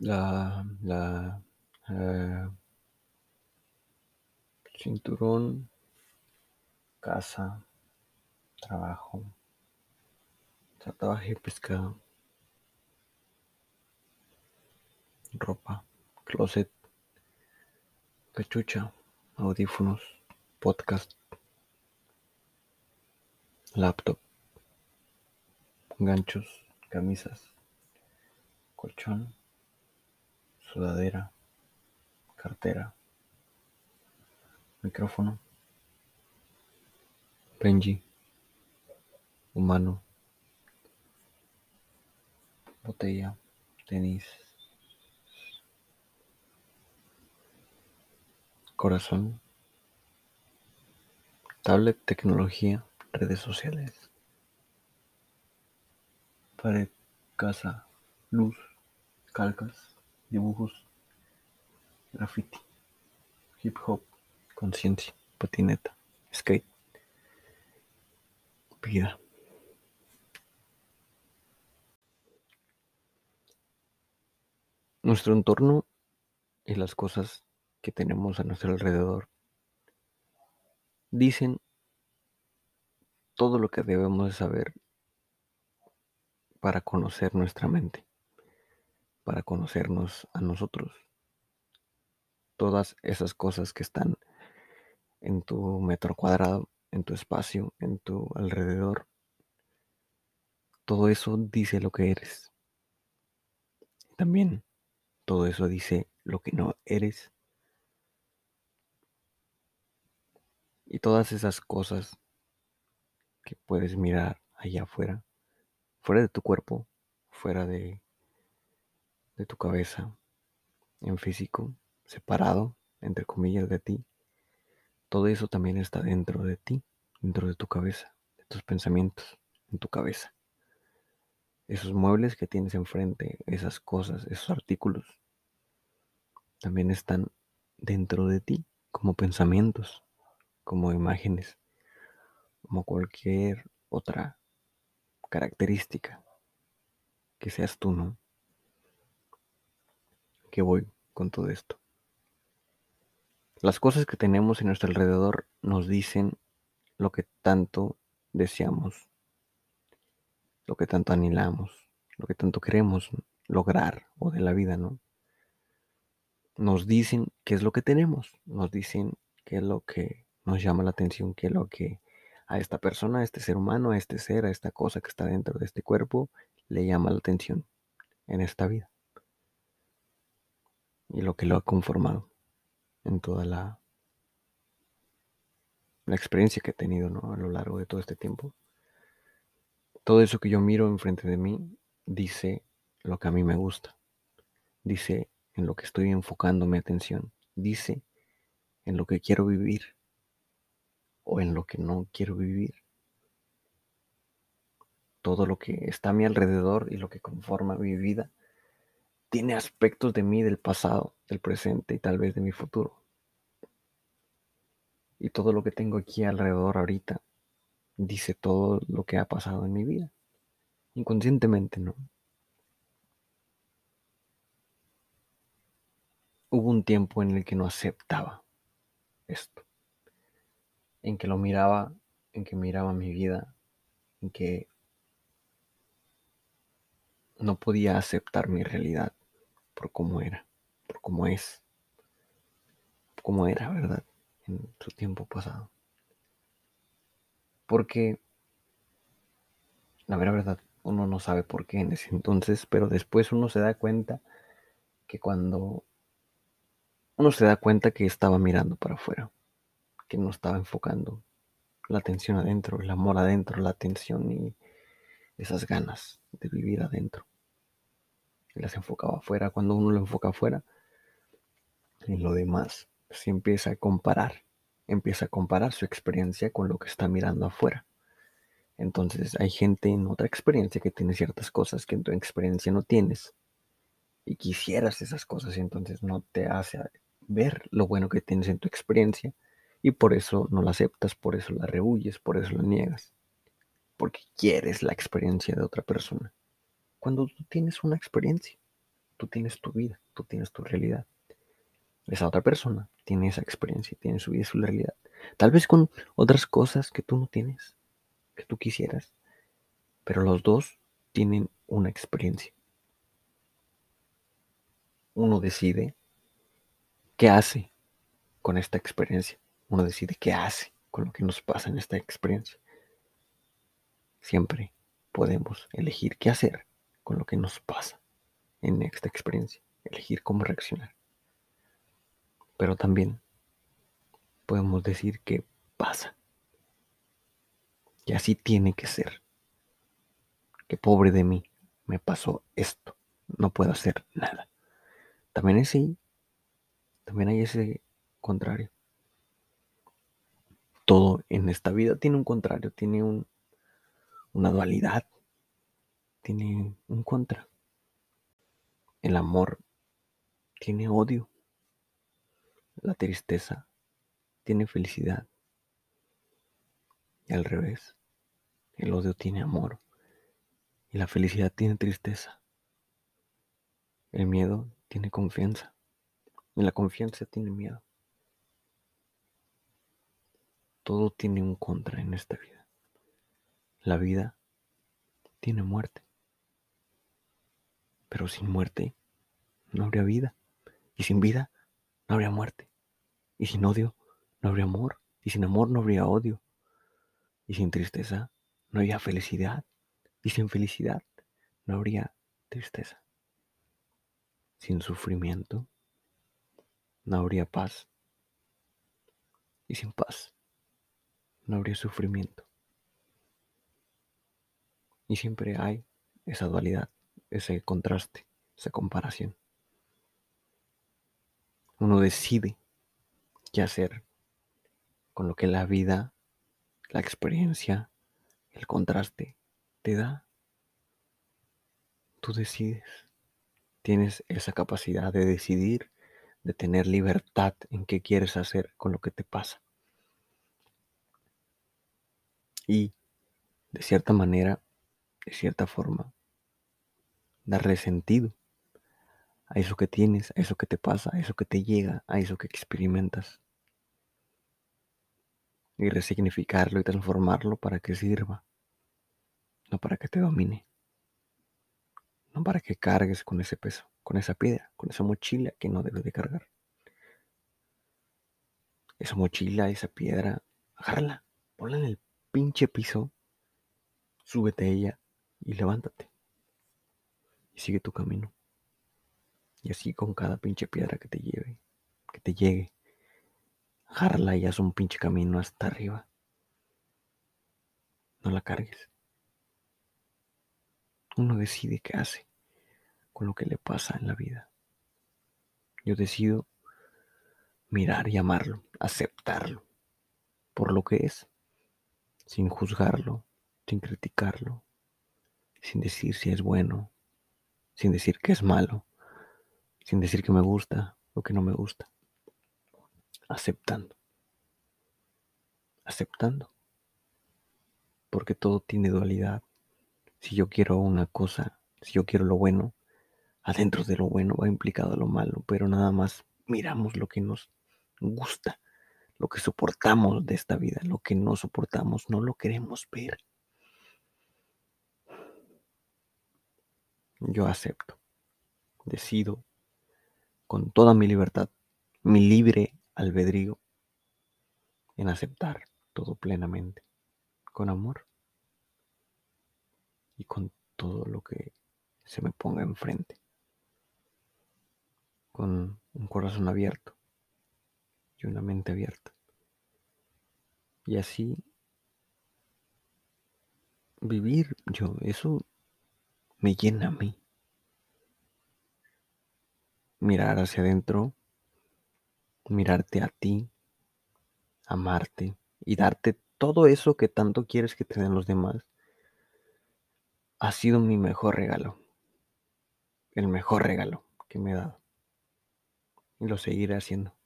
la, la eh, cinturón, casa, trabajo, tatuaje, pescado, ropa, closet, cachucha, audífonos, podcast, laptop, ganchos, camisas, colchón, sudadera, cartera, micrófono, Benji, humano, botella, tenis, corazón, tablet, tecnología, redes sociales, pared, casa, luz, calcas, dibujos, graffiti, hip hop, conciencia, patineta, skate, vida. Nuestro entorno y las cosas que tenemos a nuestro alrededor dicen todo lo que debemos de saber para conocer nuestra mente, para conocernos a nosotros. Todas esas cosas que están en tu metro cuadrado, en tu espacio, en tu alrededor, todo eso dice lo que eres. También todo eso dice lo que no eres. Y todas esas cosas que puedes mirar allá afuera, fuera de tu cuerpo, fuera de, de tu cabeza, en físico, separado, entre comillas, de ti, todo eso también está dentro de ti, dentro de tu cabeza, de tus pensamientos, en tu cabeza. Esos muebles que tienes enfrente, esas cosas, esos artículos, también están dentro de ti como pensamientos, como imágenes, como cualquier otra característica que seas tú, ¿no? Voy con todo esto. Las cosas que tenemos en nuestro alrededor nos dicen lo que tanto deseamos, lo que tanto anhelamos, lo que tanto queremos lograr o de la vida, ¿no? Nos dicen qué es lo que tenemos, nos dicen qué es lo que nos llama la atención, qué es lo que a esta persona, a este ser humano, a este ser, a esta cosa que está dentro de este cuerpo, le llama la atención en esta vida. Y lo que lo ha conformado en toda la, la experiencia que he tenido ¿no? a lo largo de todo este tiempo. Todo eso que yo miro enfrente de mí dice lo que a mí me gusta, dice en lo que estoy enfocando mi atención, dice en lo que quiero vivir o en lo que no quiero vivir. Todo lo que está a mi alrededor y lo que conforma mi vida tiene aspectos de mí del pasado, del presente y tal vez de mi futuro. Y todo lo que tengo aquí alrededor ahorita dice todo lo que ha pasado en mi vida. Inconscientemente, ¿no? Hubo un tiempo en el que no aceptaba esto. En que lo miraba, en que miraba mi vida, en que no podía aceptar mi realidad por cómo era, por cómo es, cómo era, ¿verdad? En su tiempo pasado. Porque, la verdad, uno no sabe por qué en ese entonces, pero después uno se da cuenta que cuando uno se da cuenta que estaba mirando para afuera, que no estaba enfocando la atención adentro, el amor adentro, la atención y esas ganas de vivir adentro. Las enfocaba afuera. Cuando uno lo enfoca afuera, en lo demás se empieza a comparar, empieza a comparar su experiencia con lo que está mirando afuera. Entonces hay gente en otra experiencia que tiene ciertas cosas que en tu experiencia no tienes y quisieras esas cosas y entonces no te hace ver lo bueno que tienes en tu experiencia y por eso no la aceptas, por eso la rehuyes, por eso la niegas, porque quieres la experiencia de otra persona. Cuando tú tienes una experiencia, Tú tienes tu vida, tú tienes tu realidad. Esa otra persona tiene esa experiencia, tiene su vida y su realidad. Tal vez con otras cosas que tú no tienes, que tú quisieras. Pero los dos tienen una experiencia. Uno decide qué hace con esta experiencia. Uno decide qué hace con lo que nos pasa en esta experiencia. Siempre podemos elegir qué hacer con lo que nos pasa en esta experiencia. Elegir cómo reaccionar. Pero también podemos decir que pasa. Y así tiene que ser. Que pobre de mí, me pasó esto. No puedo hacer nada. También es sí, también hay ese contrario. Todo en esta vida tiene un contrario, tiene un, una dualidad, tiene un contra. El amor tiene odio. La tristeza tiene felicidad. Y al revés, el odio tiene amor. Y la felicidad tiene tristeza. El miedo tiene confianza. Y la confianza tiene miedo. Todo tiene un contra en esta vida. La vida tiene muerte. Pero sin muerte no habría vida. Y sin vida no habría muerte. Y sin odio, no habría amor. Y sin amor, no habría odio. Y sin tristeza, no habría felicidad. Y sin felicidad, no habría tristeza. Sin sufrimiento, no habría paz. Y sin paz, no habría sufrimiento. Y siempre hay esa dualidad, ese contraste, esa comparación. Uno decide qué hacer con lo que la vida, la experiencia, el contraste te da. Tú decides. Tienes esa capacidad de decidir, de tener libertad en qué quieres hacer con lo que te pasa. Y, de cierta manera, de cierta forma, darle sentido a eso que tienes, a eso que te pasa, a eso que te llega, a eso que experimentas. Y resignificarlo y transformarlo para que sirva, no para que te domine, no para que cargues con ese peso, con esa piedra, con esa mochila que no debes de cargar. Esa mochila, esa piedra, agárrala, ponla en el pinche piso, súbete a ella y levántate. Sigue tu camino. Y así con cada pinche piedra que te lleve, que te llegue. Agárrala y haz un pinche camino hasta arriba. No la cargues. Uno decide qué hace con lo que le pasa en la vida. Yo decido mirar y amarlo, aceptarlo por lo que es, sin juzgarlo, sin criticarlo, sin decir si es bueno, sin decir que es malo, sin decir que me gusta o que no me gusta. Aceptando. Aceptando. Porque todo tiene dualidad. Si yo quiero una cosa, si yo quiero lo bueno, adentro de lo bueno va implicado lo malo, pero nada más miramos lo que nos gusta, lo que soportamos de esta vida, lo que no soportamos, no lo queremos ver. Yo acepto, decido con toda mi libertad, mi libre albedrío, en aceptar todo plenamente, con amor y con todo lo que se me ponga enfrente, con un corazón abierto y una mente abierta. Y así vivir yo, eso me llena a mí mirar hacia adentro, mirarte a ti, amarte y darte todo eso que tanto quieres que te den los demás, ha sido mi mejor regalo. El mejor regalo que me he dado. Y lo seguiré haciendo.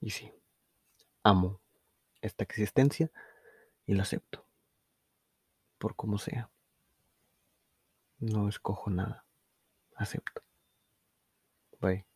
Y sí, amo esta existencia y la acepto. por como sea. No escojo nada. Acepto. Bye.